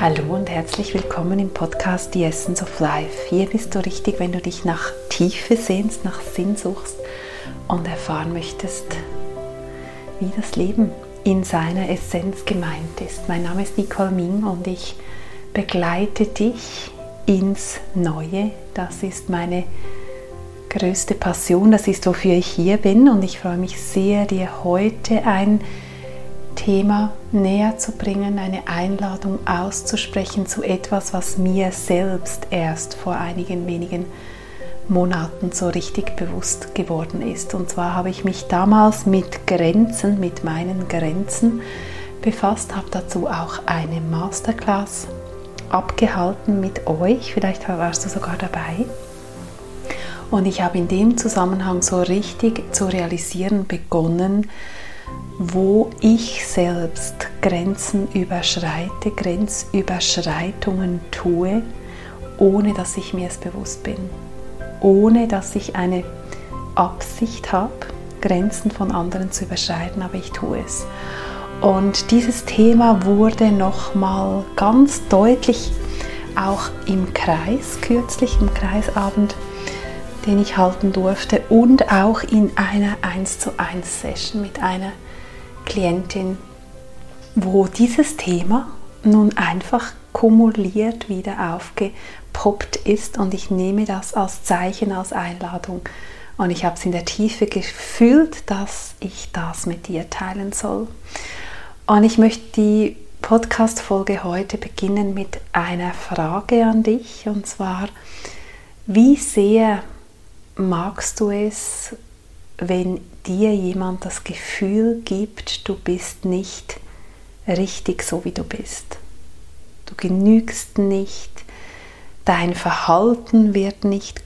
Hallo und herzlich willkommen im Podcast The Essence of Life. Hier bist du richtig, wenn du dich nach Tiefe sehnst, nach Sinn suchst und erfahren möchtest, wie das Leben in seiner Essenz gemeint ist. Mein Name ist Nicole Ming und ich begleite dich ins Neue. Das ist meine größte Passion, das ist, wofür ich hier bin und ich freue mich sehr, dir heute ein Thema näher zu bringen, eine Einladung auszusprechen zu etwas, was mir selbst erst vor einigen wenigen Monaten so richtig bewusst geworden ist. Und zwar habe ich mich damals mit Grenzen, mit meinen Grenzen befasst, habe dazu auch eine Masterclass abgehalten mit euch, vielleicht warst du sogar dabei. Und ich habe in dem Zusammenhang so richtig zu realisieren begonnen, wo ich selbst Grenzen überschreite, Grenzüberschreitungen tue, ohne dass ich mir es bewusst bin, ohne dass ich eine Absicht habe, Grenzen von anderen zu überschreiten, aber ich tue es. Und dieses Thema wurde nochmal ganz deutlich auch im Kreis, kürzlich im Kreisabend, den ich halten durfte und auch in einer 1 zu 1 Session mit einer Klientin, wo dieses Thema nun einfach kumuliert wieder aufgepoppt ist und ich nehme das als Zeichen, als Einladung und ich habe es in der Tiefe gefühlt, dass ich das mit dir teilen soll. Und ich möchte die Podcast-Folge heute beginnen mit einer Frage an dich und zwar, wie sehr magst du es, wenn dir jemand das Gefühl gibt, du bist nicht richtig so, wie du bist. Du genügst nicht, dein Verhalten wird nicht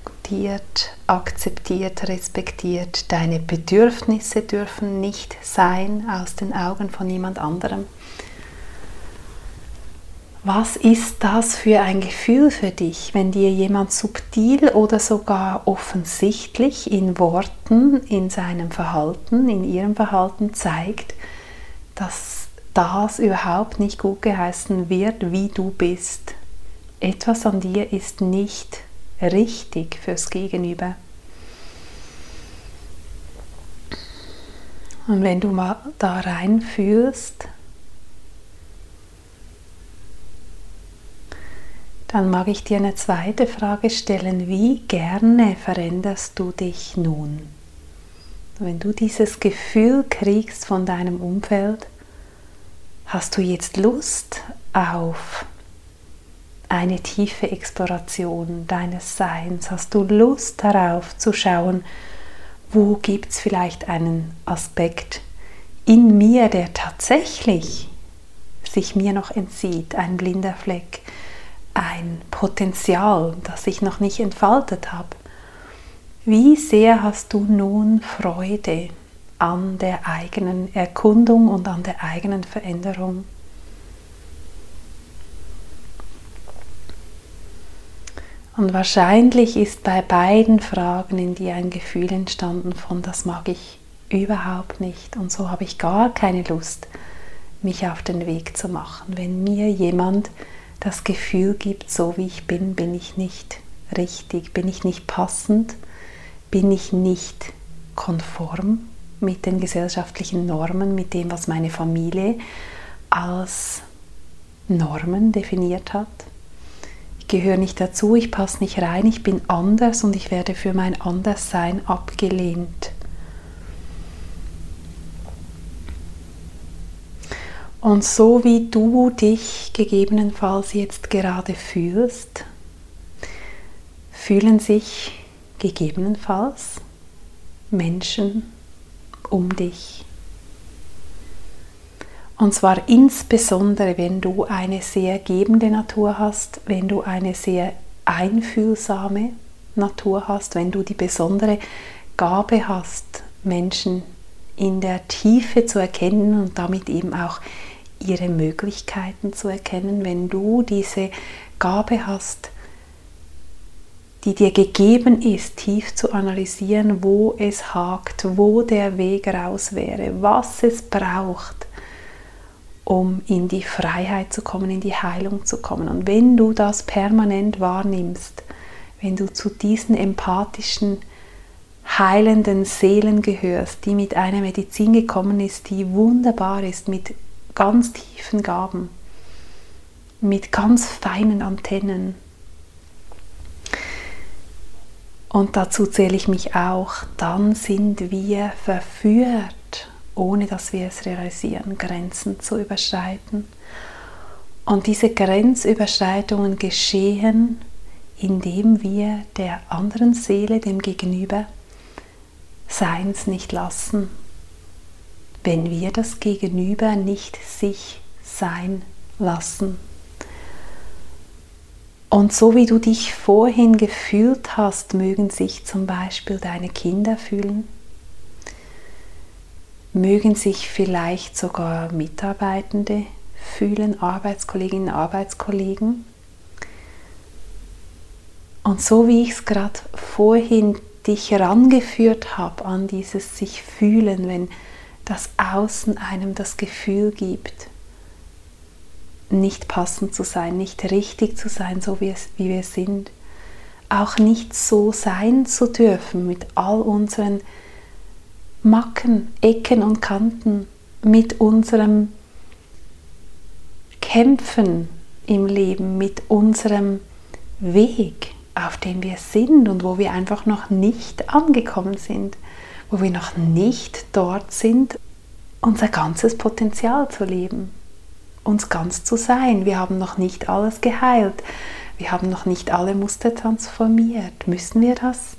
akzeptiert, respektiert, deine Bedürfnisse dürfen nicht sein aus den Augen von jemand anderem. Was ist das für ein Gefühl für dich, wenn dir jemand subtil oder sogar offensichtlich in Worten, in seinem Verhalten, in ihrem Verhalten zeigt, dass das überhaupt nicht gut geheißen wird, wie du bist? Etwas an dir ist nicht richtig fürs Gegenüber. Und wenn du mal da reinfühlst, Dann mag ich dir eine zweite Frage stellen. Wie gerne veränderst du dich nun? Wenn du dieses Gefühl kriegst von deinem Umfeld, hast du jetzt Lust auf eine tiefe Exploration deines Seins? Hast du Lust darauf zu schauen, wo gibt es vielleicht einen Aspekt in mir, der tatsächlich sich mir noch entzieht, ein blinder Fleck? Ein Potenzial, das ich noch nicht entfaltet habe. Wie sehr hast du nun Freude an der eigenen Erkundung und an der eigenen Veränderung? Und wahrscheinlich ist bei beiden Fragen in dir ein Gefühl entstanden von, das mag ich überhaupt nicht und so habe ich gar keine Lust, mich auf den Weg zu machen. Wenn mir jemand das Gefühl gibt, so wie ich bin, bin ich nicht richtig, bin ich nicht passend, bin ich nicht konform mit den gesellschaftlichen Normen, mit dem, was meine Familie als Normen definiert hat. Ich gehöre nicht dazu, ich passe nicht rein, ich bin anders und ich werde für mein Anderssein abgelehnt. Und so wie du dich gegebenenfalls jetzt gerade fühlst, fühlen sich gegebenenfalls Menschen um dich. Und zwar insbesondere, wenn du eine sehr gebende Natur hast, wenn du eine sehr einfühlsame Natur hast, wenn du die besondere Gabe hast, Menschen in der Tiefe zu erkennen und damit eben auch ihre Möglichkeiten zu erkennen, wenn du diese Gabe hast, die dir gegeben ist, tief zu analysieren, wo es hakt, wo der Weg raus wäre, was es braucht, um in die Freiheit zu kommen, in die Heilung zu kommen. Und wenn du das permanent wahrnimmst, wenn du zu diesen empathischen, heilenden Seelen gehörst, die mit einer Medizin gekommen ist, die wunderbar ist, mit ganz tiefen Gaben, mit ganz feinen Antennen. Und dazu zähle ich mich auch, dann sind wir verführt, ohne dass wir es realisieren, Grenzen zu überschreiten. Und diese Grenzüberschreitungen geschehen, indem wir der anderen Seele, dem Gegenüber, Seins nicht lassen, wenn wir das Gegenüber nicht sich sein lassen. Und so wie du dich vorhin gefühlt hast, mögen sich zum Beispiel deine Kinder fühlen, mögen sich vielleicht sogar Mitarbeitende fühlen, Arbeitskolleginnen, Arbeitskollegen. Und so wie ich es gerade vorhin dich herangeführt habe an dieses sich fühlen, wenn das Außen einem das Gefühl gibt, nicht passend zu sein, nicht richtig zu sein, so wie, es, wie wir sind. Auch nicht so sein zu dürfen mit all unseren Macken, Ecken und Kanten, mit unserem Kämpfen im Leben, mit unserem Weg, auf dem wir sind und wo wir einfach noch nicht angekommen sind wo wir noch nicht dort sind, unser ganzes Potenzial zu leben, uns ganz zu sein. Wir haben noch nicht alles geheilt, wir haben noch nicht alle Muster transformiert. Müssen wir das?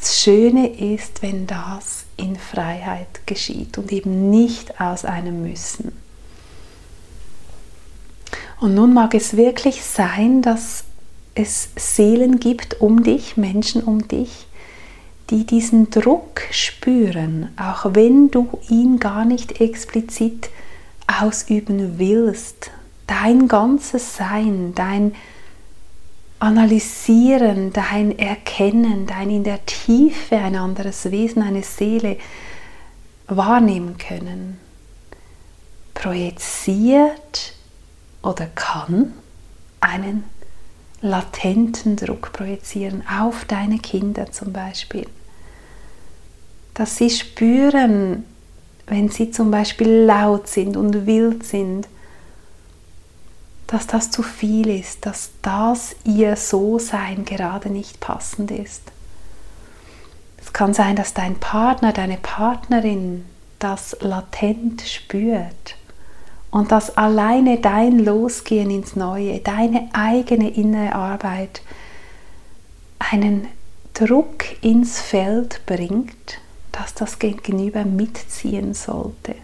Das Schöne ist, wenn das in Freiheit geschieht und eben nicht aus einem Müssen. Und nun mag es wirklich sein, dass es Seelen gibt um dich, Menschen um dich, die diesen Druck spüren, auch wenn du ihn gar nicht explizit ausüben willst. Dein ganzes Sein, dein Analysieren, dein Erkennen, dein in der Tiefe ein anderes Wesen, eine Seele wahrnehmen können, projiziert oder kann einen latenten Druck projizieren auf deine Kinder zum Beispiel. Dass sie spüren, wenn sie zum Beispiel laut sind und wild sind, dass das zu viel ist, dass das ihr So-Sein gerade nicht passend ist. Es kann sein, dass dein Partner, deine Partnerin das latent spürt und dass alleine dein Losgehen ins Neue, deine eigene innere Arbeit einen Druck ins Feld bringt, dass das Gegenüber mitziehen sollte.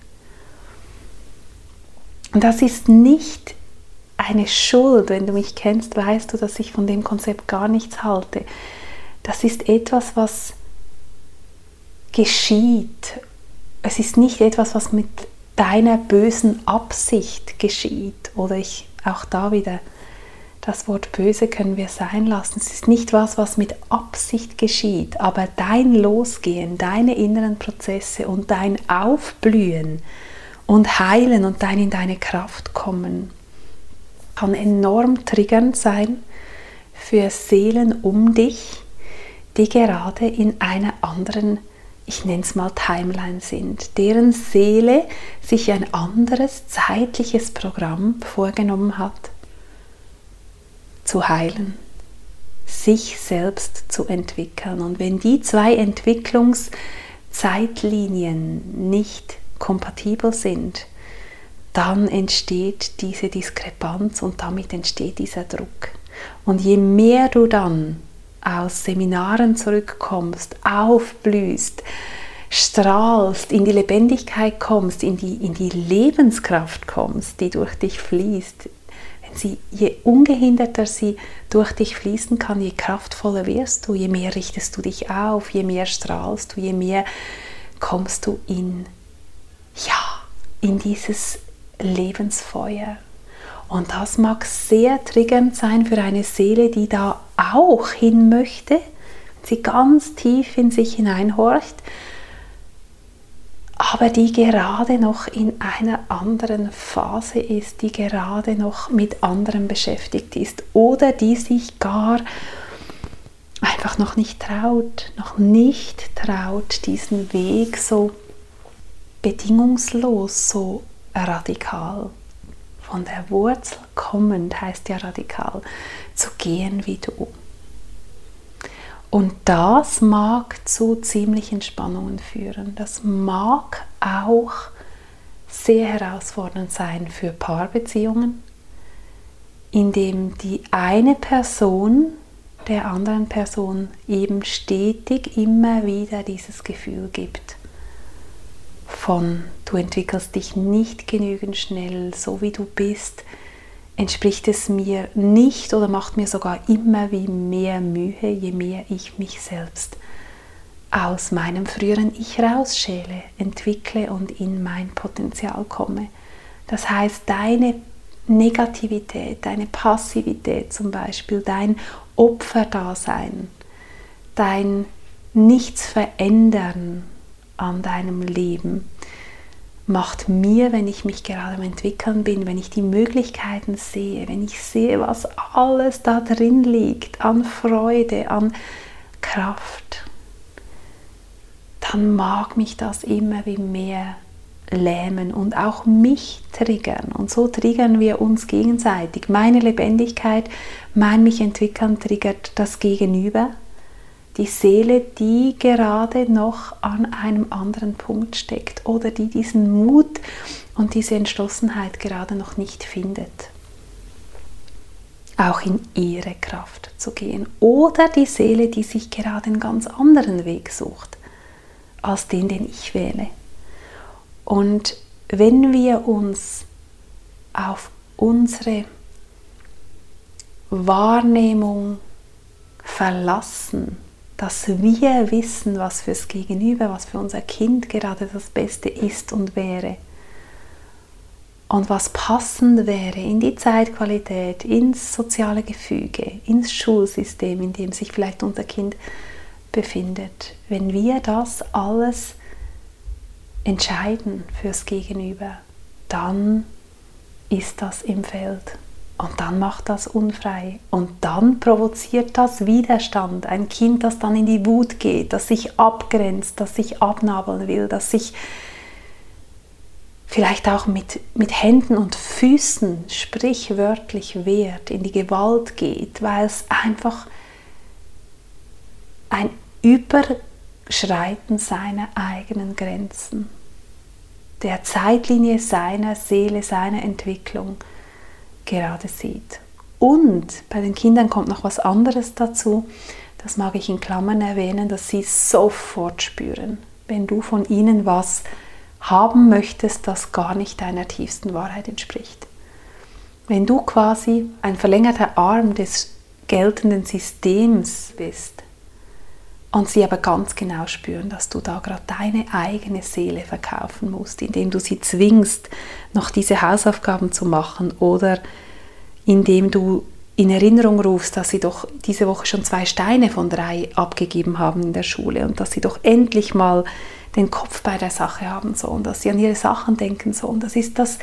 Und das ist nicht eine Schuld. Wenn du mich kennst, weißt du, dass ich von dem Konzept gar nichts halte. Das ist etwas, was geschieht. Es ist nicht etwas, was mit deiner bösen Absicht geschieht. Oder ich auch da wieder, das Wort böse können wir sein lassen. Es ist nicht was, was mit Absicht geschieht, aber dein Losgehen, deine inneren Prozesse und dein Aufblühen und Heilen und dein in deine Kraft kommen kann enorm triggernd sein für Seelen um dich, die gerade in einer anderen ich nenne es mal Timeline sind, deren Seele sich ein anderes zeitliches Programm vorgenommen hat, zu heilen, sich selbst zu entwickeln. Und wenn die zwei Entwicklungszeitlinien nicht kompatibel sind, dann entsteht diese Diskrepanz und damit entsteht dieser Druck. Und je mehr du dann aus Seminaren zurückkommst, aufblühst, strahlst, in die Lebendigkeit kommst, in die, in die Lebenskraft kommst, die durch dich fließt, wenn sie, je ungehinderter sie durch dich fließen kann, je kraftvoller wirst du, je mehr richtest du dich auf, je mehr strahlst du, je mehr kommst du in, ja, in dieses Lebensfeuer. Und das mag sehr triggernd sein für eine Seele, die da auch hin möchte, sie ganz tief in sich hineinhorcht. aber die gerade noch in einer anderen Phase ist, die gerade noch mit anderem beschäftigt ist oder die sich gar einfach noch nicht traut, noch nicht traut, diesen Weg so bedingungslos, so radikal, von der Wurzel kommend heißt ja radikal, zu gehen wie du. Und das mag zu ziemlichen Spannungen führen. Das mag auch sehr herausfordernd sein für Paarbeziehungen, indem die eine Person der anderen Person eben stetig immer wieder dieses Gefühl gibt von du entwickelst dich nicht genügend schnell, so wie du bist, entspricht es mir nicht oder macht mir sogar immer wie mehr Mühe, je mehr ich mich selbst aus meinem früheren Ich rausschäle, entwickle und in mein Potenzial komme. Das heißt, deine Negativität, deine Passivität zum Beispiel, dein Opferdasein, dein Nichts verändern an deinem Leben, macht mir, wenn ich mich gerade am entwickeln bin, wenn ich die Möglichkeiten sehe, wenn ich sehe, was alles da drin liegt, an Freude, an Kraft, dann mag mich das immer wie mehr lähmen und auch mich triggern. Und so triggern wir uns gegenseitig. Meine Lebendigkeit, mein mich entwickeln triggert das Gegenüber die Seele, die gerade noch an einem anderen Punkt steckt oder die diesen Mut und diese Entschlossenheit gerade noch nicht findet, auch in ihre Kraft zu gehen. Oder die Seele, die sich gerade einen ganz anderen Weg sucht als den, den ich wähle. Und wenn wir uns auf unsere Wahrnehmung verlassen, dass wir wissen, was fürs Gegenüber, was für unser Kind gerade das Beste ist und wäre. Und was passend wäre in die Zeitqualität, ins soziale Gefüge, ins Schulsystem, in dem sich vielleicht unser Kind befindet. Wenn wir das alles entscheiden fürs Gegenüber, dann ist das im Feld. Und dann macht das unfrei. Und dann provoziert das Widerstand. Ein Kind, das dann in die Wut geht, das sich abgrenzt, das sich abnabeln will, das sich vielleicht auch mit, mit Händen und Füßen sprichwörtlich wehrt, in die Gewalt geht, weil es einfach ein Überschreiten seiner eigenen Grenzen, der Zeitlinie seiner Seele, seiner Entwicklung gerade sieht. Und bei den Kindern kommt noch was anderes dazu, das mag ich in Klammern erwähnen, dass sie sofort spüren, wenn du von ihnen was haben möchtest, das gar nicht deiner tiefsten Wahrheit entspricht. Wenn du quasi ein verlängerter Arm des geltenden Systems bist und sie aber ganz genau spüren, dass du da gerade deine eigene Seele verkaufen musst, indem du sie zwingst, noch diese Hausaufgaben zu machen oder indem du in Erinnerung rufst, dass sie doch diese Woche schon zwei Steine von drei abgegeben haben in der Schule und dass sie doch endlich mal den Kopf bei der Sache haben sollen, dass sie an ihre Sachen denken sollen. Das ist das,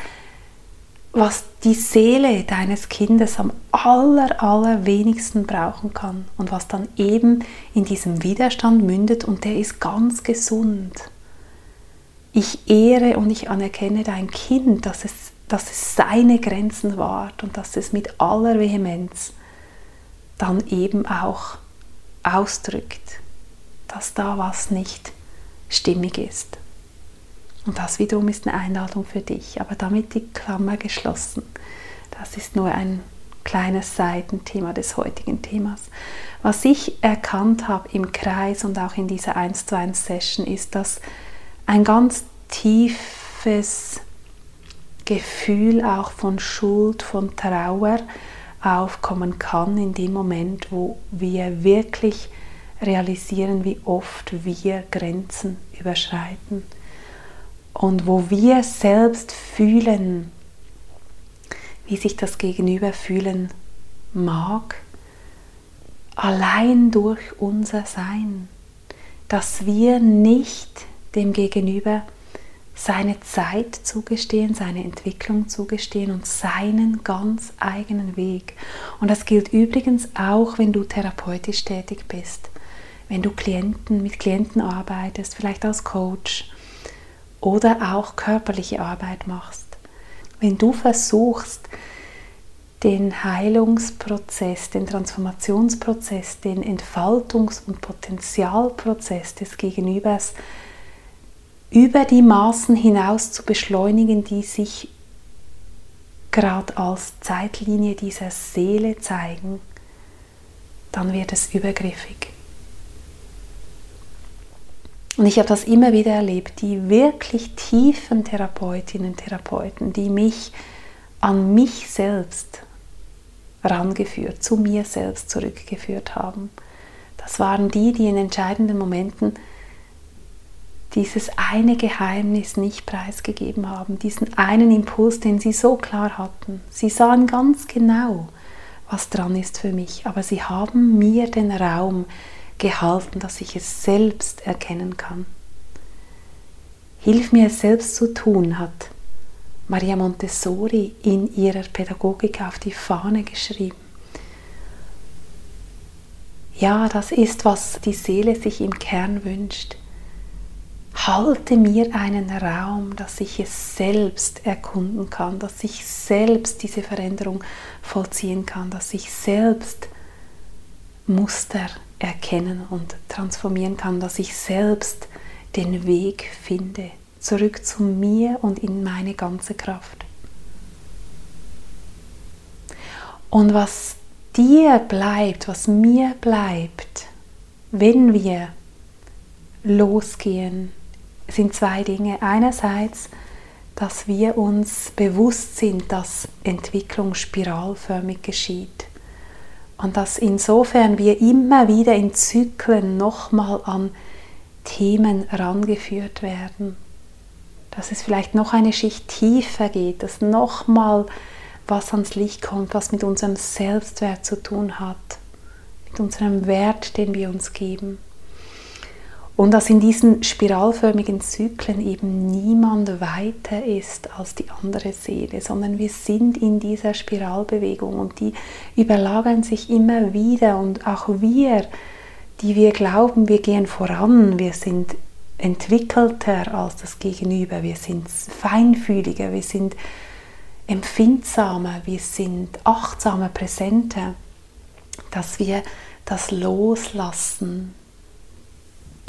was die Seele deines Kindes am aller, allerwenigsten brauchen kann und was dann eben in diesem Widerstand mündet und der ist ganz gesund. Ich ehre und ich anerkenne dein Kind, dass es dass es seine Grenzen wahrt und dass es mit aller Vehemenz dann eben auch ausdrückt, dass da was nicht stimmig ist. Und das wiederum ist eine Einladung für dich, aber damit die Klammer geschlossen. Das ist nur ein kleines Seitenthema des heutigen Themas. Was ich erkannt habe im Kreis und auch in dieser 1 zu 1 Session ist, dass ein ganz tiefes Gefühl auch von Schuld, von Trauer aufkommen kann in dem Moment, wo wir wirklich realisieren, wie oft wir Grenzen überschreiten und wo wir selbst fühlen, wie sich das Gegenüber fühlen mag, allein durch unser Sein, dass wir nicht dem Gegenüber seine Zeit zugestehen, seine Entwicklung zugestehen und seinen ganz eigenen Weg. Und das gilt übrigens auch, wenn du therapeutisch tätig bist, wenn du Klienten mit Klienten arbeitest, vielleicht als Coach oder auch körperliche Arbeit machst. Wenn du versuchst, den Heilungsprozess, den Transformationsprozess, den Entfaltungs- und Potenzialprozess des Gegenübers über die Maßen hinaus zu beschleunigen, die sich gerade als Zeitlinie dieser Seele zeigen, dann wird es übergriffig. Und ich habe das immer wieder erlebt, die wirklich tiefen Therapeutinnen und Therapeuten, die mich an mich selbst rangeführt, zu mir selbst zurückgeführt haben. Das waren die, die in entscheidenden Momenten dieses eine Geheimnis nicht preisgegeben haben, diesen einen Impuls, den sie so klar hatten. Sie sahen ganz genau, was dran ist für mich, aber sie haben mir den Raum gehalten, dass ich es selbst erkennen kann. Hilf mir es selbst zu tun, hat Maria Montessori in ihrer Pädagogik auf die Fahne geschrieben. Ja, das ist, was die Seele sich im Kern wünscht. Halte mir einen Raum, dass ich es selbst erkunden kann, dass ich selbst diese Veränderung vollziehen kann, dass ich selbst Muster erkennen und transformieren kann, dass ich selbst den Weg finde zurück zu mir und in meine ganze Kraft. Und was dir bleibt, was mir bleibt, wenn wir losgehen, sind zwei Dinge. Einerseits, dass wir uns bewusst sind, dass Entwicklung spiralförmig geschieht. Und dass insofern wir immer wieder in Zyklen nochmal an Themen rangeführt werden dass es vielleicht noch eine Schicht tiefer geht, dass nochmal was ans Licht kommt, was mit unserem Selbstwert zu tun hat, mit unserem Wert, den wir uns geben. Und dass in diesen spiralförmigen Zyklen eben niemand weiter ist als die andere Seele, sondern wir sind in dieser Spiralbewegung und die überlagern sich immer wieder. Und auch wir, die wir glauben, wir gehen voran, wir sind entwickelter als das Gegenüber, wir sind feinfühliger, wir sind empfindsamer, wir sind achtsamer, präsenter, dass wir das Loslassen,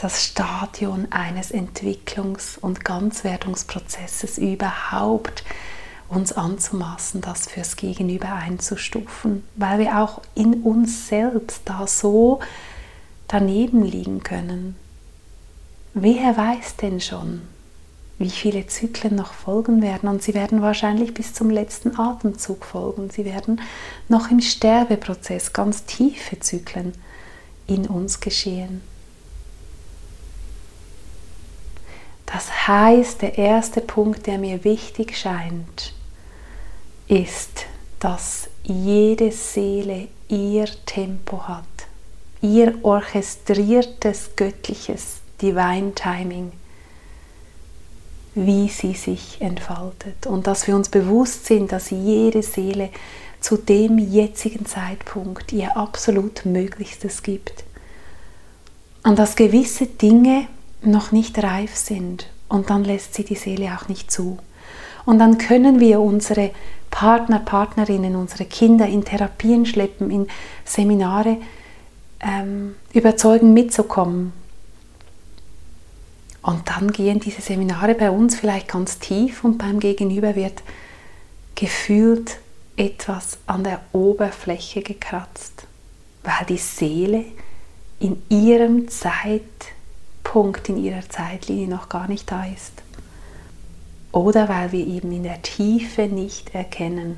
das Stadion eines Entwicklungs- und Ganzwerdungsprozesses überhaupt uns anzumaßen, das fürs Gegenüber einzustufen, weil wir auch in uns selbst da so daneben liegen können Wer weiß denn schon, wie viele Zyklen noch folgen werden und sie werden wahrscheinlich bis zum letzten Atemzug folgen. Sie werden noch im Sterbeprozess ganz tiefe Zyklen in uns geschehen. Das heißt, der erste Punkt, der mir wichtig scheint, ist, dass jede Seele ihr Tempo hat, ihr orchestriertes göttliches Divine Timing, wie sie sich entfaltet. Und dass wir uns bewusst sind, dass jede Seele zu dem jetzigen Zeitpunkt ihr absolut Möglichstes gibt. Und dass gewisse Dinge noch nicht reif sind und dann lässt sie die Seele auch nicht zu. Und dann können wir unsere Partner, Partnerinnen, unsere Kinder in Therapien schleppen, in Seminare ähm, überzeugen mitzukommen, und dann gehen diese Seminare bei uns vielleicht ganz tief und beim Gegenüber wird gefühlt etwas an der Oberfläche gekratzt, weil die Seele in ihrem Zeitpunkt, in ihrer Zeitlinie noch gar nicht da ist. Oder weil wir eben in der Tiefe nicht erkennen,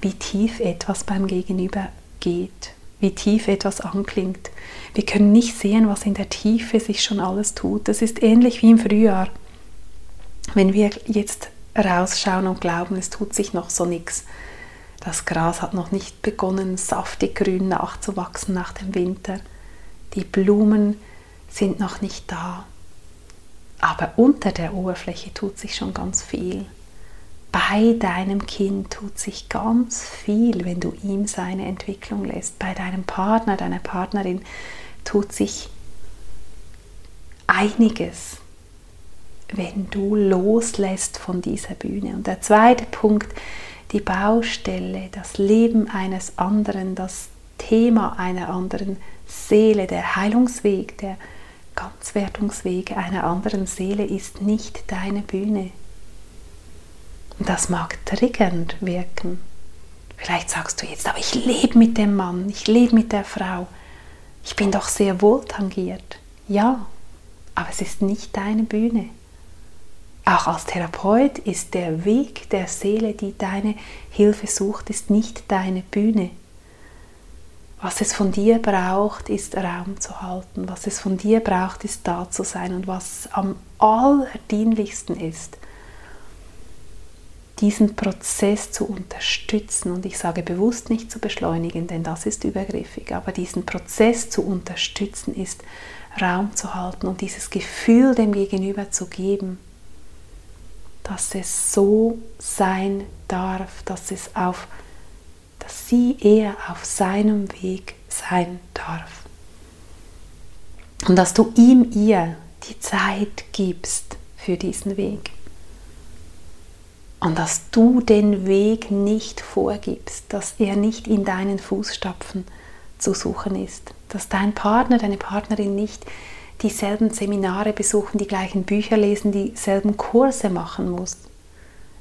wie tief etwas beim Gegenüber geht, wie tief etwas anklingt, wir können nicht sehen, was in der Tiefe sich schon alles tut. Das ist ähnlich wie im Frühjahr. Wenn wir jetzt rausschauen und glauben, es tut sich noch so nichts. Das Gras hat noch nicht begonnen, saftig grün nachzuwachsen nach dem Winter. Die Blumen sind noch nicht da. Aber unter der Oberfläche tut sich schon ganz viel. Bei deinem Kind tut sich ganz viel, wenn du ihm seine Entwicklung lässt. Bei deinem Partner, deiner Partnerin tut sich einiges, wenn du loslässt von dieser Bühne. Und der zweite Punkt, die Baustelle, das Leben eines anderen, das Thema einer anderen Seele, der Heilungsweg, der Ganzwertungsweg einer anderen Seele ist nicht deine Bühne. Und das mag triggernd wirken. Vielleicht sagst du jetzt, aber ich lebe mit dem Mann, ich lebe mit der Frau. Ich bin doch sehr wohl tangiert. Ja, aber es ist nicht deine Bühne. Auch als Therapeut ist der Weg der Seele, die deine Hilfe sucht, ist nicht deine Bühne. Was es von dir braucht, ist Raum zu halten. Was es von dir braucht, ist da zu sein. Und was am allerdienlichsten ist, diesen Prozess zu unterstützen. Und ich sage bewusst nicht zu beschleunigen, denn das ist übergriffig. Aber diesen Prozess zu unterstützen ist Raum zu halten und dieses Gefühl dem Gegenüber zu geben, dass es so sein darf, dass es auf, dass sie eher auf seinem Weg sein darf. Und dass du ihm, ihr die Zeit gibst für diesen Weg. Und dass du den Weg nicht vorgibst, dass er nicht in deinen Fußstapfen zu suchen ist. Dass dein Partner, deine Partnerin nicht dieselben Seminare besuchen, die gleichen Bücher lesen, dieselben Kurse machen muss.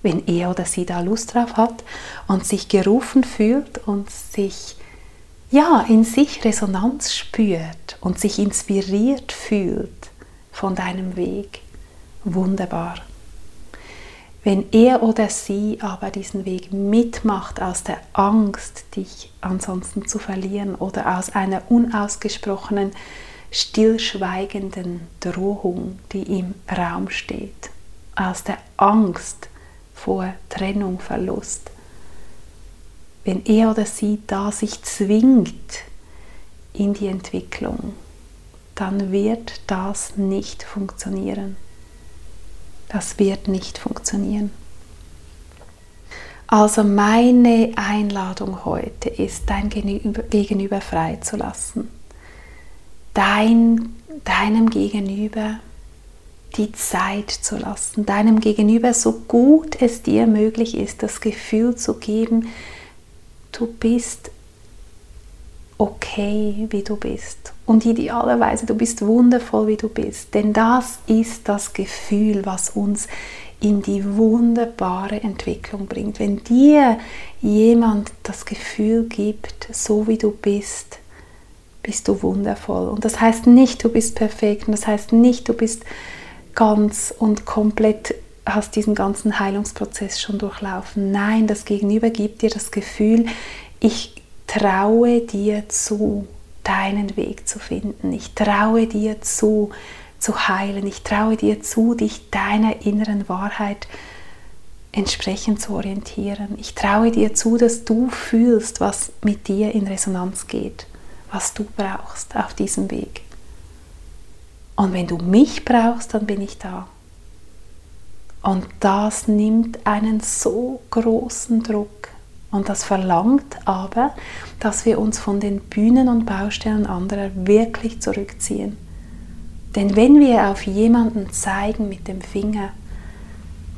Wenn er oder sie da Lust drauf hat und sich gerufen fühlt und sich ja in sich Resonanz spürt und sich inspiriert fühlt von deinem Weg. Wunderbar. Wenn er oder sie aber diesen Weg mitmacht aus der Angst, dich ansonsten zu verlieren oder aus einer unausgesprochenen, stillschweigenden Drohung, die im Raum steht, aus der Angst vor Trennung, Verlust, wenn er oder sie da sich zwingt in die Entwicklung, dann wird das nicht funktionieren. Das wird nicht funktionieren. Also meine Einladung heute ist, dein Gegenüber freizulassen. Dein, deinem Gegenüber die Zeit zu lassen, deinem Gegenüber so gut es dir möglich ist, das Gefühl zu geben, du bist okay, wie du bist. Und idealerweise, du bist wundervoll, wie du bist. Denn das ist das Gefühl, was uns in die wunderbare Entwicklung bringt. Wenn dir jemand das Gefühl gibt, so wie du bist, bist du wundervoll. Und das heißt nicht, du bist perfekt. Und das heißt nicht, du bist ganz und komplett hast diesen ganzen Heilungsprozess schon durchlaufen. Nein, das Gegenüber gibt dir das Gefühl, ich traue dir zu, deinen Weg zu finden. Ich traue dir zu, zu heilen. Ich traue dir zu, dich deiner inneren Wahrheit entsprechend zu orientieren. Ich traue dir zu, dass du fühlst, was mit dir in Resonanz geht, was du brauchst auf diesem Weg. Und wenn du mich brauchst, dann bin ich da. Und das nimmt einen so großen Druck und das verlangt aber, dass wir uns von den Bühnen und Baustellen anderer wirklich zurückziehen. Denn wenn wir auf jemanden zeigen mit dem Finger,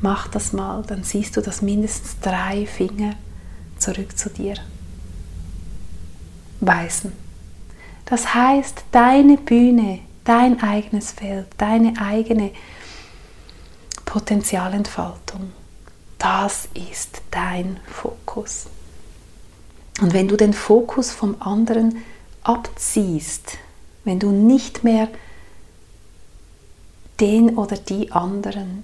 mach das mal, dann siehst du, dass mindestens drei Finger zurück zu dir weisen. Das heißt, deine Bühne, dein eigenes Feld, deine eigene Potenzialentfaltung das ist dein Fokus. Und wenn du den Fokus vom anderen abziehst, wenn du nicht mehr den oder die anderen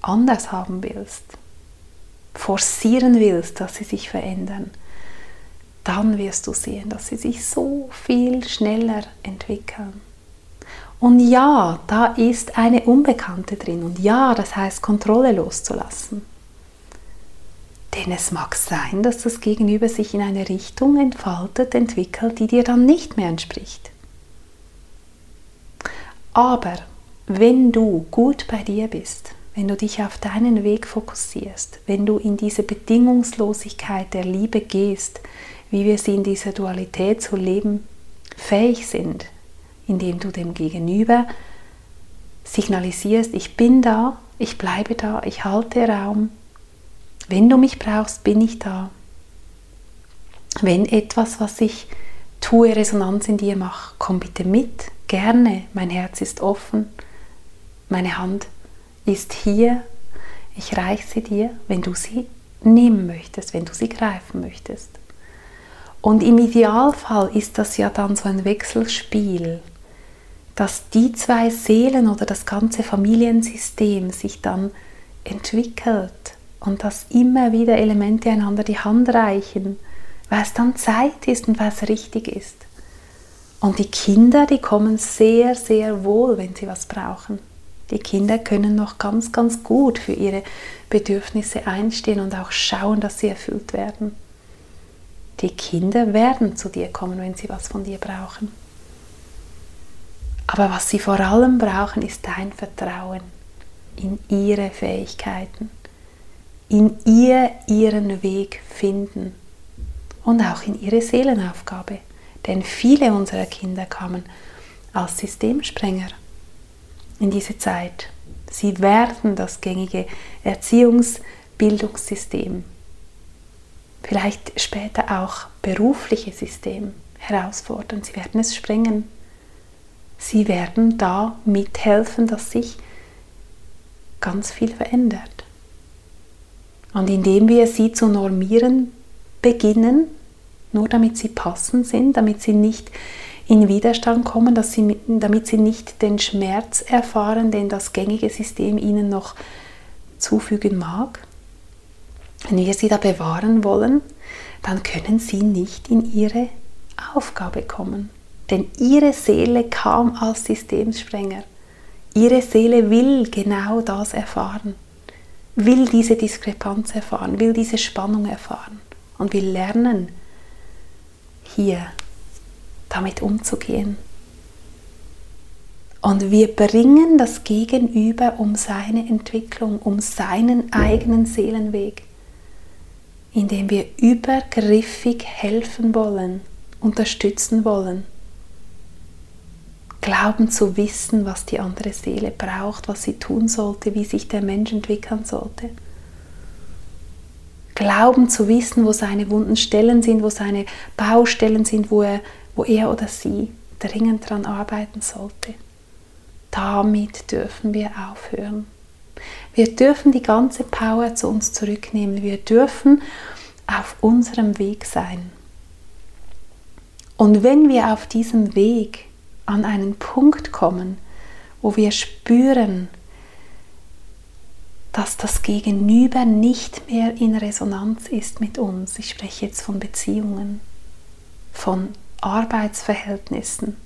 anders haben willst, forcieren willst, dass sie sich verändern, dann wirst du sehen, dass sie sich so viel schneller entwickeln. Und ja, da ist eine Unbekannte drin. Und ja, das heißt, Kontrolle loszulassen. Denn es mag sein, dass das Gegenüber sich in eine Richtung entfaltet, entwickelt, die dir dann nicht mehr entspricht. Aber wenn du gut bei dir bist, wenn du dich auf deinen Weg fokussierst, wenn du in diese Bedingungslosigkeit der Liebe gehst, wie wir sie in dieser Dualität zu leben fähig sind, indem du dem Gegenüber signalisierst, ich bin da, ich bleibe da, ich halte Raum. Wenn du mich brauchst, bin ich da. Wenn etwas, was ich tue, Resonanz in dir macht, komm bitte mit, gerne, mein Herz ist offen, meine Hand ist hier, ich reiche sie dir, wenn du sie nehmen möchtest, wenn du sie greifen möchtest. Und im Idealfall ist das ja dann so ein Wechselspiel, dass die zwei Seelen oder das ganze Familiensystem sich dann entwickelt und dass immer wieder Elemente einander die Hand reichen, weil es dann Zeit ist und weil es richtig ist. Und die Kinder, die kommen sehr, sehr wohl, wenn sie was brauchen. Die Kinder können noch ganz, ganz gut für ihre Bedürfnisse einstehen und auch schauen, dass sie erfüllt werden. Die Kinder werden zu dir kommen, wenn sie was von dir brauchen. Aber was sie vor allem brauchen, ist dein Vertrauen in ihre Fähigkeiten, in ihr ihren Weg finden und auch in ihre Seelenaufgabe. Denn viele unserer Kinder kamen als Systemsprenger in diese Zeit. Sie werden das gängige Erziehungsbildungssystem vielleicht später auch berufliche System herausfordern. Sie werden es sprengen. Sie werden da mithelfen, dass sich ganz viel verändert. Und indem wir sie zu normieren beginnen, nur damit sie passend sind, damit sie nicht in Widerstand kommen, dass sie, damit sie nicht den Schmerz erfahren, den das gängige System ihnen noch zufügen mag, wenn wir sie da bewahren wollen, dann können sie nicht in ihre Aufgabe kommen. Denn ihre Seele kam als Systemsprenger. Ihre Seele will genau das erfahren, will diese Diskrepanz erfahren, will diese Spannung erfahren und will lernen, hier damit umzugehen. Und wir bringen das Gegenüber um seine Entwicklung, um seinen eigenen Seelenweg indem wir übergriffig helfen wollen, unterstützen wollen, glauben zu wissen, was die andere Seele braucht, was sie tun sollte, wie sich der Mensch entwickeln sollte. Glauben zu wissen, wo seine wunden Stellen sind, wo seine Baustellen sind, wo er, wo er oder sie dringend daran arbeiten sollte. Damit dürfen wir aufhören. Wir dürfen die ganze Power zu uns zurücknehmen. Wir dürfen auf unserem Weg sein. Und wenn wir auf diesem Weg an einen Punkt kommen, wo wir spüren, dass das Gegenüber nicht mehr in Resonanz ist mit uns, ich spreche jetzt von Beziehungen, von Arbeitsverhältnissen,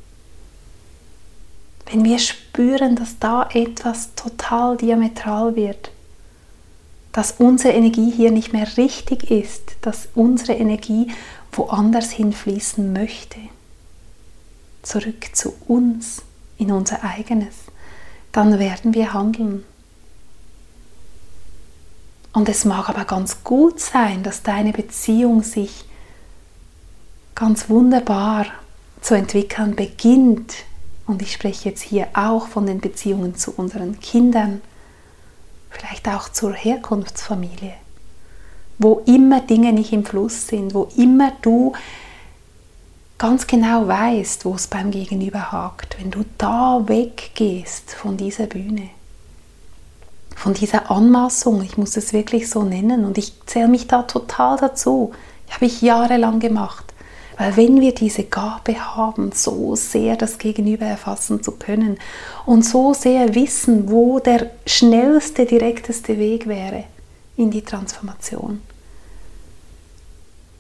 wenn wir spüren, dass da etwas total diametral wird, dass unsere Energie hier nicht mehr richtig ist, dass unsere Energie woanders hinfließen möchte, zurück zu uns, in unser eigenes, dann werden wir handeln. Und es mag aber ganz gut sein, dass deine Beziehung sich ganz wunderbar zu entwickeln beginnt und ich spreche jetzt hier auch von den Beziehungen zu unseren Kindern, vielleicht auch zur Herkunftsfamilie, wo immer Dinge nicht im Fluss sind, wo immer du ganz genau weißt, wo es beim Gegenüber hakt, wenn du da weggehst von dieser Bühne, von dieser Anmaßung, ich muss es wirklich so nennen und ich zähle mich da total dazu, habe ich jahrelang gemacht. Weil wenn wir diese Gabe haben, so sehr das Gegenüber erfassen zu können und so sehr wissen, wo der schnellste, direkteste Weg wäre in die Transformation,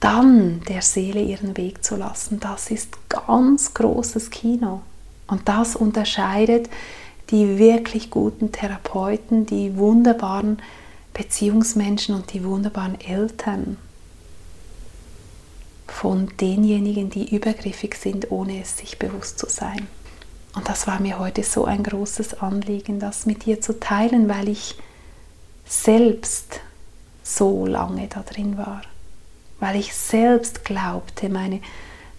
dann der Seele ihren Weg zu lassen, das ist ganz großes Kino. Und das unterscheidet die wirklich guten Therapeuten, die wunderbaren Beziehungsmenschen und die wunderbaren Eltern von denjenigen, die übergriffig sind, ohne es sich bewusst zu sein. Und das war mir heute so ein großes Anliegen, das mit dir zu teilen, weil ich selbst so lange da drin war. Weil ich selbst glaubte, meine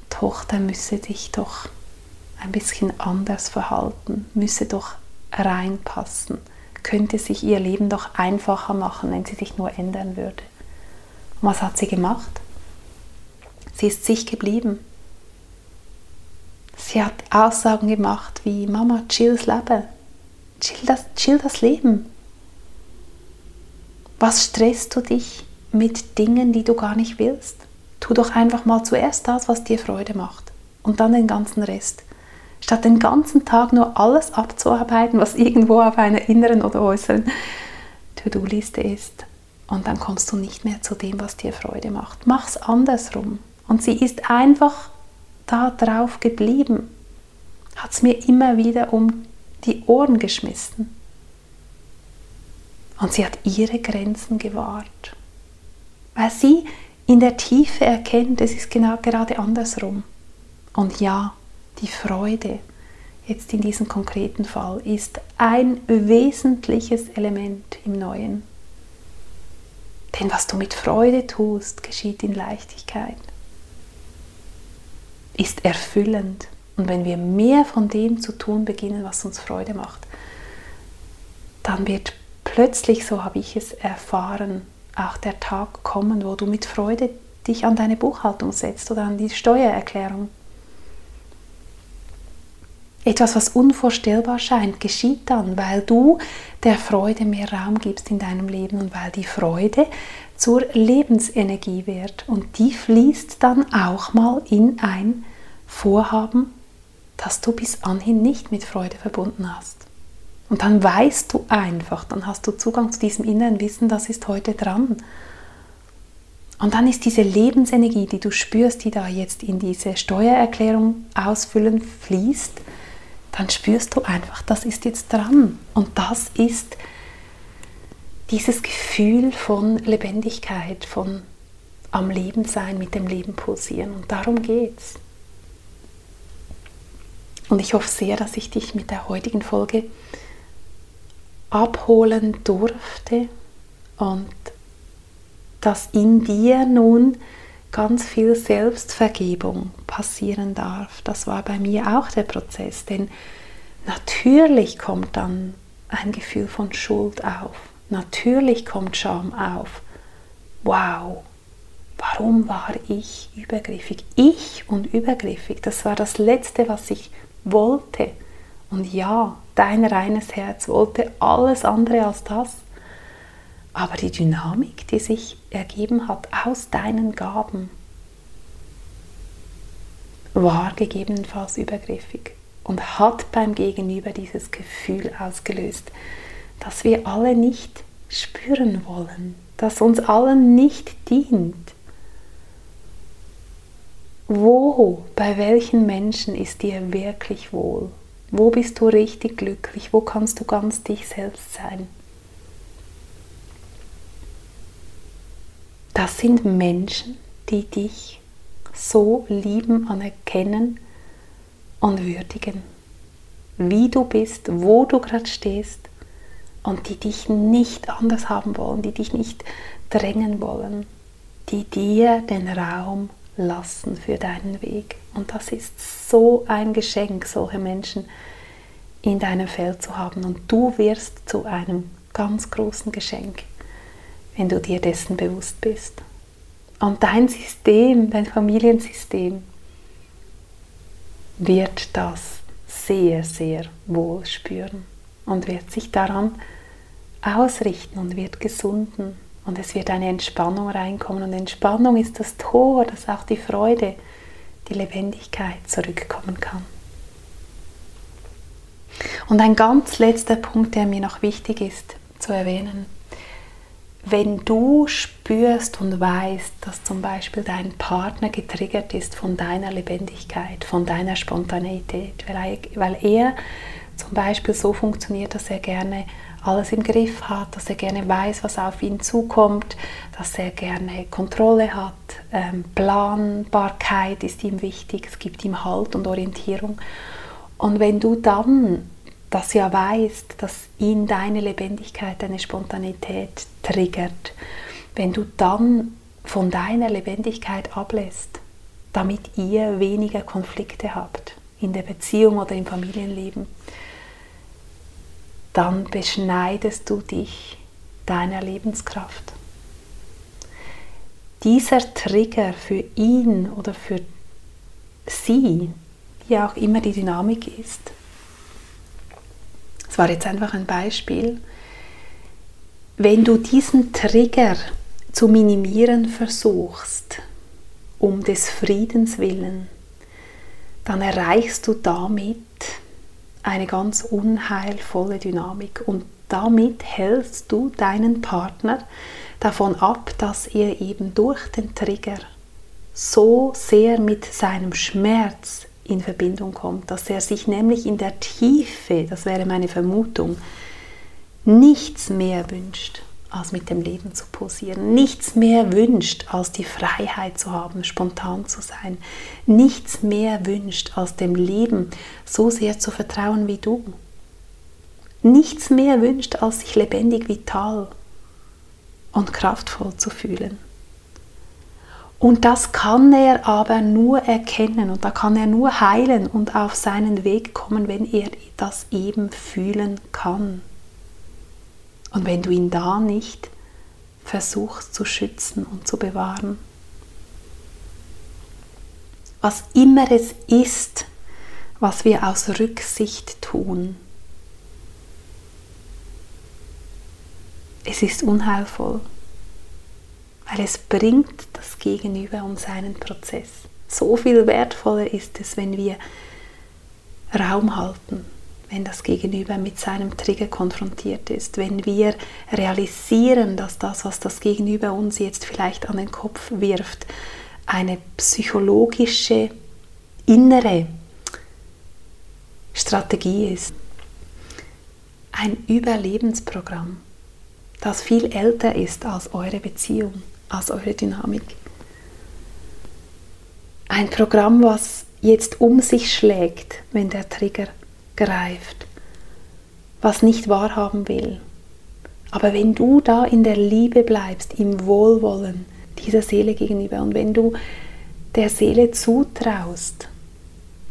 Tochter müsse dich doch ein bisschen anders verhalten, müsse doch reinpassen, könnte sich ihr Leben doch einfacher machen, wenn sie sich nur ändern würde. Und was hat sie gemacht? Sie ist sich geblieben. Sie hat Aussagen gemacht wie Mama, chill das Leben, chill das, chill das Leben. Was stresst du dich mit Dingen, die du gar nicht willst? Tu doch einfach mal zuerst das, was dir Freude macht und dann den ganzen Rest. Statt den ganzen Tag nur alles abzuarbeiten, was irgendwo auf einer inneren oder äußeren To-Do-Liste ist. Und dann kommst du nicht mehr zu dem, was dir Freude macht. Mach's andersrum. Und sie ist einfach da drauf geblieben. Hat es mir immer wieder um die Ohren geschmissen. Und sie hat ihre Grenzen gewahrt. Weil sie in der Tiefe erkennt, es ist genau gerade andersrum. Und ja, die Freude, jetzt in diesem konkreten Fall, ist ein wesentliches Element im Neuen. Denn was du mit Freude tust, geschieht in Leichtigkeit, ist erfüllend. Und wenn wir mehr von dem zu tun beginnen, was uns Freude macht, dann wird plötzlich, so habe ich es erfahren, auch der Tag kommen, wo du mit Freude dich an deine Buchhaltung setzt oder an die Steuererklärung. Etwas, was unvorstellbar scheint, geschieht dann, weil du der Freude mehr Raum gibst in deinem Leben und weil die Freude zur Lebensenergie wird. Und die fließt dann auch mal in ein Vorhaben, das du bis anhin nicht mit Freude verbunden hast. Und dann weißt du einfach, dann hast du Zugang zu diesem inneren Wissen, das ist heute dran. Und dann ist diese Lebensenergie, die du spürst, die da jetzt in diese Steuererklärung ausfüllen fließt, dann spürst du einfach, das ist jetzt dran. Und das ist dieses Gefühl von Lebendigkeit, von am Leben sein, mit dem Leben pulsieren. Und darum geht's. Und ich hoffe sehr, dass ich dich mit der heutigen Folge abholen durfte und dass in dir nun ganz viel Selbstvergebung passieren darf. Das war bei mir auch der Prozess, denn natürlich kommt dann ein Gefühl von Schuld auf. Natürlich kommt Scham auf. Wow, warum war ich übergriffig? Ich und übergriffig, das war das Letzte, was ich wollte. Und ja, dein reines Herz wollte alles andere als das. Aber die Dynamik, die sich ergeben hat aus deinen Gaben, war gegebenenfalls übergriffig und hat beim Gegenüber dieses Gefühl ausgelöst, dass wir alle nicht spüren wollen, das uns allen nicht dient. Wo, bei welchen Menschen ist dir wirklich wohl? Wo bist du richtig glücklich? Wo kannst du ganz dich selbst sein? Das sind Menschen, die dich so lieben, anerkennen und würdigen. Wie du bist, wo du gerade stehst und die dich nicht anders haben wollen, die dich nicht drängen wollen, die dir den Raum lassen für deinen Weg. Und das ist so ein Geschenk, solche Menschen in deinem Feld zu haben. Und du wirst zu einem ganz großen Geschenk, wenn du dir dessen bewusst bist. Und dein System, dein Familiensystem wird das sehr, sehr wohl spüren und wird sich daran ausrichten und wird gesunden und es wird eine Entspannung reinkommen. Und Entspannung ist das Tor, dass auch die Freude, die Lebendigkeit zurückkommen kann. Und ein ganz letzter Punkt, der mir noch wichtig ist zu erwähnen. Wenn du spürst und weißt, dass zum Beispiel dein Partner getriggert ist von deiner Lebendigkeit, von deiner Spontaneität, weil er, zum Beispiel so funktioniert, dass er gerne alles im Griff hat, dass er gerne weiß, was auf ihn zukommt, dass er gerne Kontrolle hat, ähm, Planbarkeit ist ihm wichtig, es gibt ihm Halt und Orientierung. Und wenn du dann das ja weißt, dass ihn deine Lebendigkeit, deine Spontanität triggert, wenn du dann von deiner Lebendigkeit ablässt, damit ihr weniger Konflikte habt in der Beziehung oder im Familienleben, dann beschneidest du dich deiner Lebenskraft. Dieser Trigger für ihn oder für sie, wie auch immer die Dynamik ist, das war jetzt einfach ein Beispiel, wenn du diesen Trigger zu minimieren versuchst, um des Friedens willen, dann erreichst du damit eine ganz unheilvolle Dynamik. Und damit hältst du deinen Partner davon ab, dass er eben durch den Trigger so sehr mit seinem Schmerz in Verbindung kommt, dass er sich nämlich in der Tiefe, das wäre meine Vermutung, nichts mehr wünscht, als mit dem Leben zu posieren, nichts mehr wünscht, als die Freiheit zu haben, spontan zu sein, nichts mehr wünscht, als dem Leben so sehr zu vertrauen wie du, nichts mehr wünscht, als sich lebendig, vital und kraftvoll zu fühlen. Und das kann er aber nur erkennen und da kann er nur heilen und auf seinen Weg kommen, wenn er das eben fühlen kann. Und wenn du ihn da nicht versuchst zu schützen und zu bewahren. Was immer es ist, was wir aus Rücksicht tun, es ist unheilvoll, weil es bringt das Gegenüber um seinen Prozess. So viel wertvoller ist es, wenn wir Raum halten wenn das Gegenüber mit seinem Trigger konfrontiert ist, wenn wir realisieren, dass das, was das Gegenüber uns jetzt vielleicht an den Kopf wirft, eine psychologische innere Strategie ist. Ein Überlebensprogramm, das viel älter ist als eure Beziehung, als eure Dynamik. Ein Programm, was jetzt um sich schlägt, wenn der Trigger greift, was nicht wahrhaben will. Aber wenn du da in der Liebe bleibst, im Wohlwollen dieser Seele gegenüber und wenn du der Seele zutraust,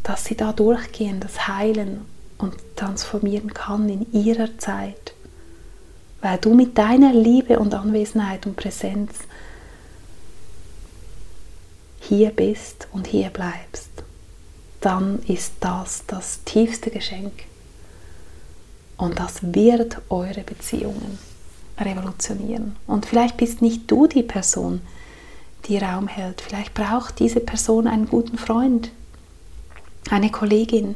dass sie da durchgehen, das heilen und transformieren kann in ihrer Zeit, weil du mit deiner Liebe und Anwesenheit und Präsenz hier bist und hier bleibst dann ist das das tiefste Geschenk. Und das wird eure Beziehungen revolutionieren. Und vielleicht bist nicht du die Person, die Raum hält. Vielleicht braucht diese Person einen guten Freund, eine Kollegin.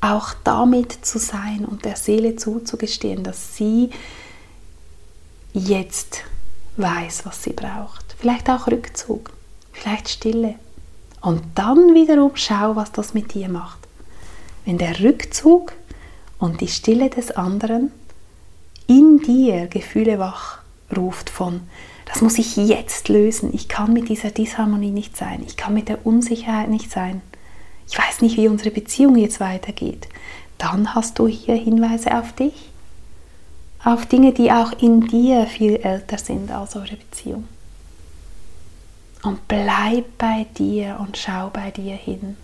Auch damit zu sein und der Seele zuzugestehen, dass sie jetzt weiß, was sie braucht. Vielleicht auch Rückzug, vielleicht Stille. Und dann wiederum schau, was das mit dir macht. Wenn der Rückzug und die Stille des anderen in dir Gefühle wach ruft von, das muss ich jetzt lösen, ich kann mit dieser Disharmonie nicht sein, ich kann mit der Unsicherheit nicht sein, ich weiß nicht, wie unsere Beziehung jetzt weitergeht, dann hast du hier Hinweise auf dich, auf Dinge, die auch in dir viel älter sind als eure Beziehung. Und bleib bei dir und schau bei dir hin.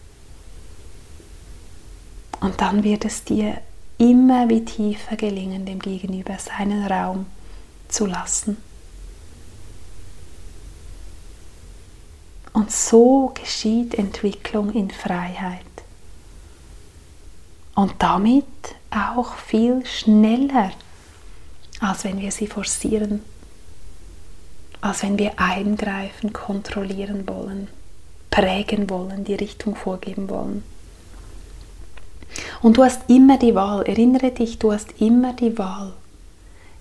Und dann wird es dir immer wie tiefer gelingen, dem Gegenüber seinen Raum zu lassen. Und so geschieht Entwicklung in Freiheit. Und damit auch viel schneller, als wenn wir sie forcieren als wenn wir eingreifen, kontrollieren wollen, prägen wollen, die Richtung vorgeben wollen. Und du hast immer die Wahl, erinnere dich, du hast immer die Wahl.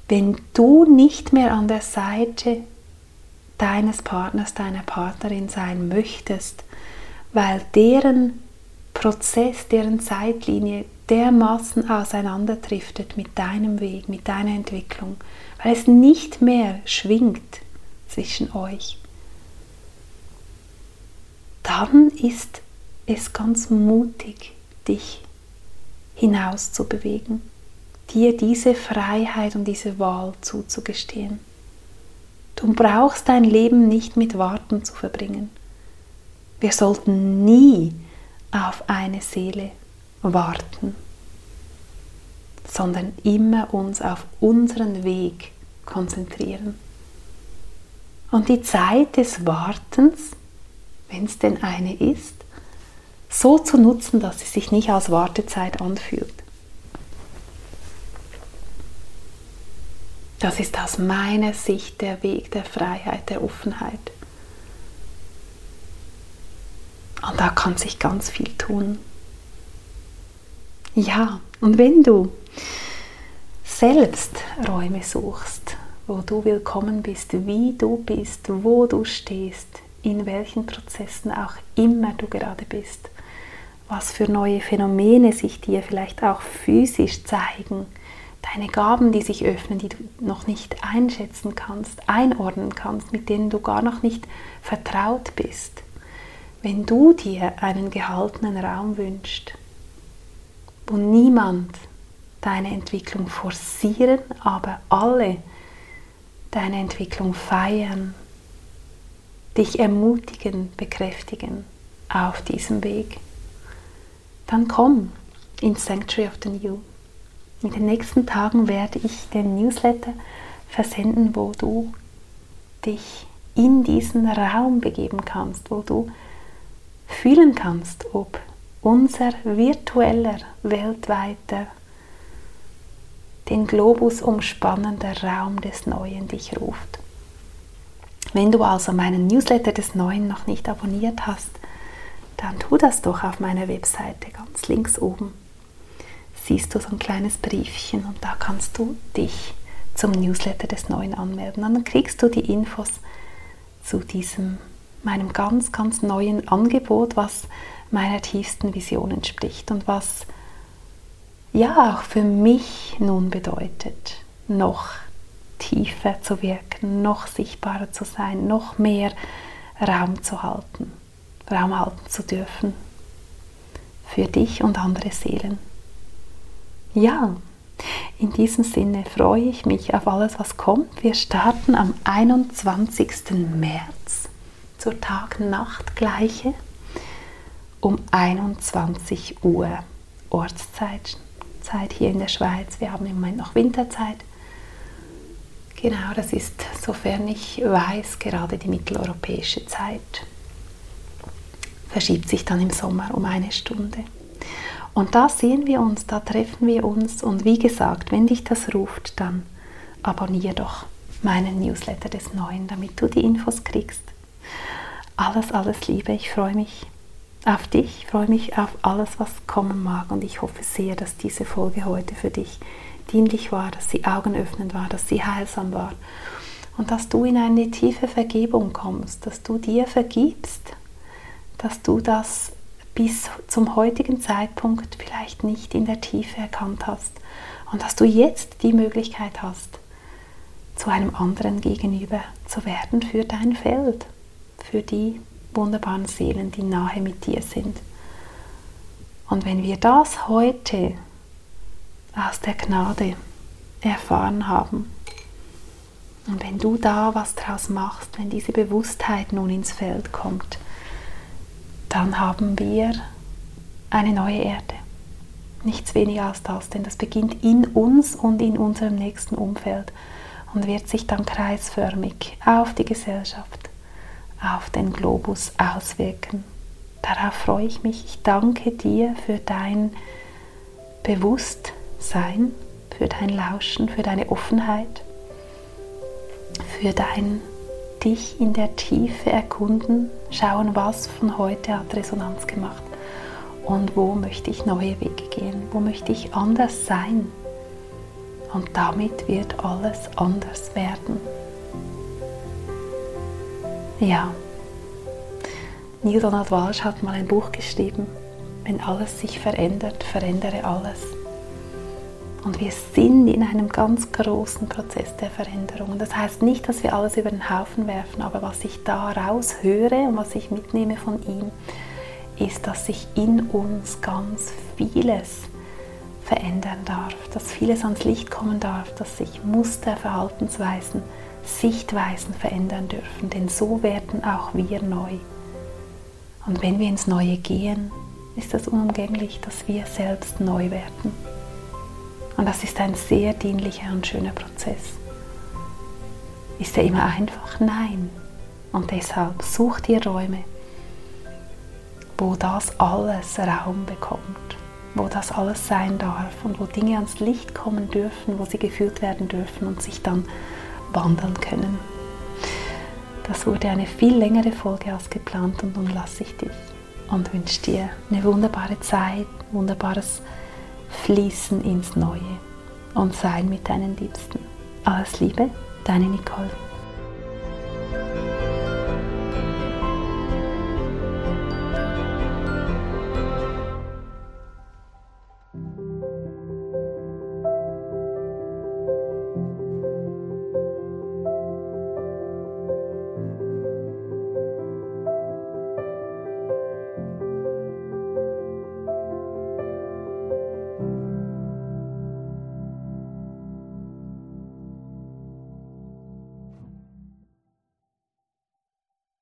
Wenn du nicht mehr an der Seite deines Partners, deiner Partnerin sein möchtest, weil deren Prozess, deren Zeitlinie dermaßen auseinanderdriftet mit deinem Weg, mit deiner Entwicklung, weil es nicht mehr schwingt zwischen euch, dann ist es ganz mutig, dich hinaus zu bewegen, dir diese Freiheit und diese Wahl zuzugestehen. Du brauchst dein Leben nicht mit Warten zu verbringen. Wir sollten nie auf eine Seele warten, sondern immer uns auf unseren Weg konzentrieren. Und die Zeit des Wartens, wenn es denn eine ist, so zu nutzen, dass sie sich nicht als Wartezeit anfühlt. Das ist aus meiner Sicht der Weg der Freiheit, der Offenheit. Und da kann sich ganz viel tun. Ja, und wenn du selbst Räume suchst, wo du willkommen bist, wie du bist, wo du stehst, in welchen Prozessen auch immer du gerade bist, was für neue Phänomene sich dir vielleicht auch physisch zeigen, deine Gaben, die sich öffnen, die du noch nicht einschätzen kannst, einordnen kannst, mit denen du gar noch nicht vertraut bist. Wenn du dir einen gehaltenen Raum wünschst, wo niemand deine Entwicklung forcieren, aber alle deine Entwicklung feiern, dich ermutigen, bekräftigen auf diesem Weg, dann komm ins Sanctuary of the New. In den nächsten Tagen werde ich den Newsletter versenden, wo du dich in diesen Raum begeben kannst, wo du fühlen kannst, ob unser virtueller, weltweiter, den Globus umspannender Raum des Neuen dich ruft. Wenn du also meinen Newsletter des Neuen noch nicht abonniert hast, dann tu das doch auf meiner Webseite ganz links oben. Siehst du so ein kleines Briefchen und da kannst du dich zum Newsletter des Neuen anmelden. Und dann kriegst du die Infos zu diesem meinem ganz, ganz neuen Angebot, was meiner tiefsten Vision entspricht und was ja auch für mich nun bedeutet, noch tiefer zu wirken, noch sichtbarer zu sein, noch mehr Raum zu halten, Raum halten zu dürfen für dich und andere Seelen. Ja, in diesem Sinne freue ich mich auf alles, was kommt. Wir starten am 21. März zur Tag-Nacht-Gleiche um 21 Uhr Ortszeit Zeit hier in der Schweiz. Wir haben im Moment noch Winterzeit. Genau, das ist, sofern ich weiß, gerade die mitteleuropäische Zeit. Verschiebt sich dann im Sommer um eine Stunde. Und da sehen wir uns, da treffen wir uns. Und wie gesagt, wenn dich das ruft, dann abonniere doch meinen Newsletter des Neuen, damit du die Infos kriegst. Alles, alles Liebe. Ich freue mich auf dich, ich freue mich auf alles, was kommen mag. Und ich hoffe sehr, dass diese Folge heute für dich dienlich war, dass sie augenöffnend war, dass sie heilsam war. Und dass du in eine tiefe Vergebung kommst, dass du dir vergibst, dass du das bis zum heutigen Zeitpunkt vielleicht nicht in der Tiefe erkannt hast und dass du jetzt die Möglichkeit hast, zu einem anderen gegenüber zu werden für dein Feld für die wunderbaren Seelen, die nahe mit dir sind. Und wenn wir das heute aus der Gnade erfahren haben, und wenn du da was draus machst, wenn diese Bewusstheit nun ins Feld kommt, dann haben wir eine neue Erde. Nichts weniger als das, denn das beginnt in uns und in unserem nächsten Umfeld und wird sich dann kreisförmig auf die Gesellschaft, auf den Globus auswirken. Darauf freue ich mich. Ich danke dir für dein Bewusstsein, für dein Lauschen, für deine Offenheit, für dein dich in der Tiefe erkunden, schauen, was von heute hat Resonanz gemacht und wo möchte ich neue Wege gehen, wo möchte ich anders sein. Und damit wird alles anders werden. Ja, Neil Donald Walsh hat mal ein Buch geschrieben, wenn alles sich verändert, verändere alles. Und wir sind in einem ganz großen Prozess der Veränderung. Das heißt nicht, dass wir alles über den Haufen werfen, aber was ich da raushöre und was ich mitnehme von ihm, ist, dass sich in uns ganz vieles verändern darf, dass vieles ans Licht kommen darf, dass sich Muster, Verhaltensweisen, Sichtweisen verändern dürfen, denn so werden auch wir neu. Und wenn wir ins Neue gehen, ist es unumgänglich, dass wir selbst neu werden. Und das ist ein sehr dienlicher und schöner Prozess. Ist er immer einfach? Nein. Und deshalb such dir Räume, wo das alles Raum bekommt, wo das alles sein darf und wo Dinge ans Licht kommen dürfen, wo sie gefühlt werden dürfen und sich dann wandeln können. Das wurde eine viel längere Folge als geplant und nun lasse ich dich und wünsche dir eine wunderbare Zeit, wunderbares Fließen ins Neue und Sein mit deinen Liebsten. Alles Liebe, deine Nicole.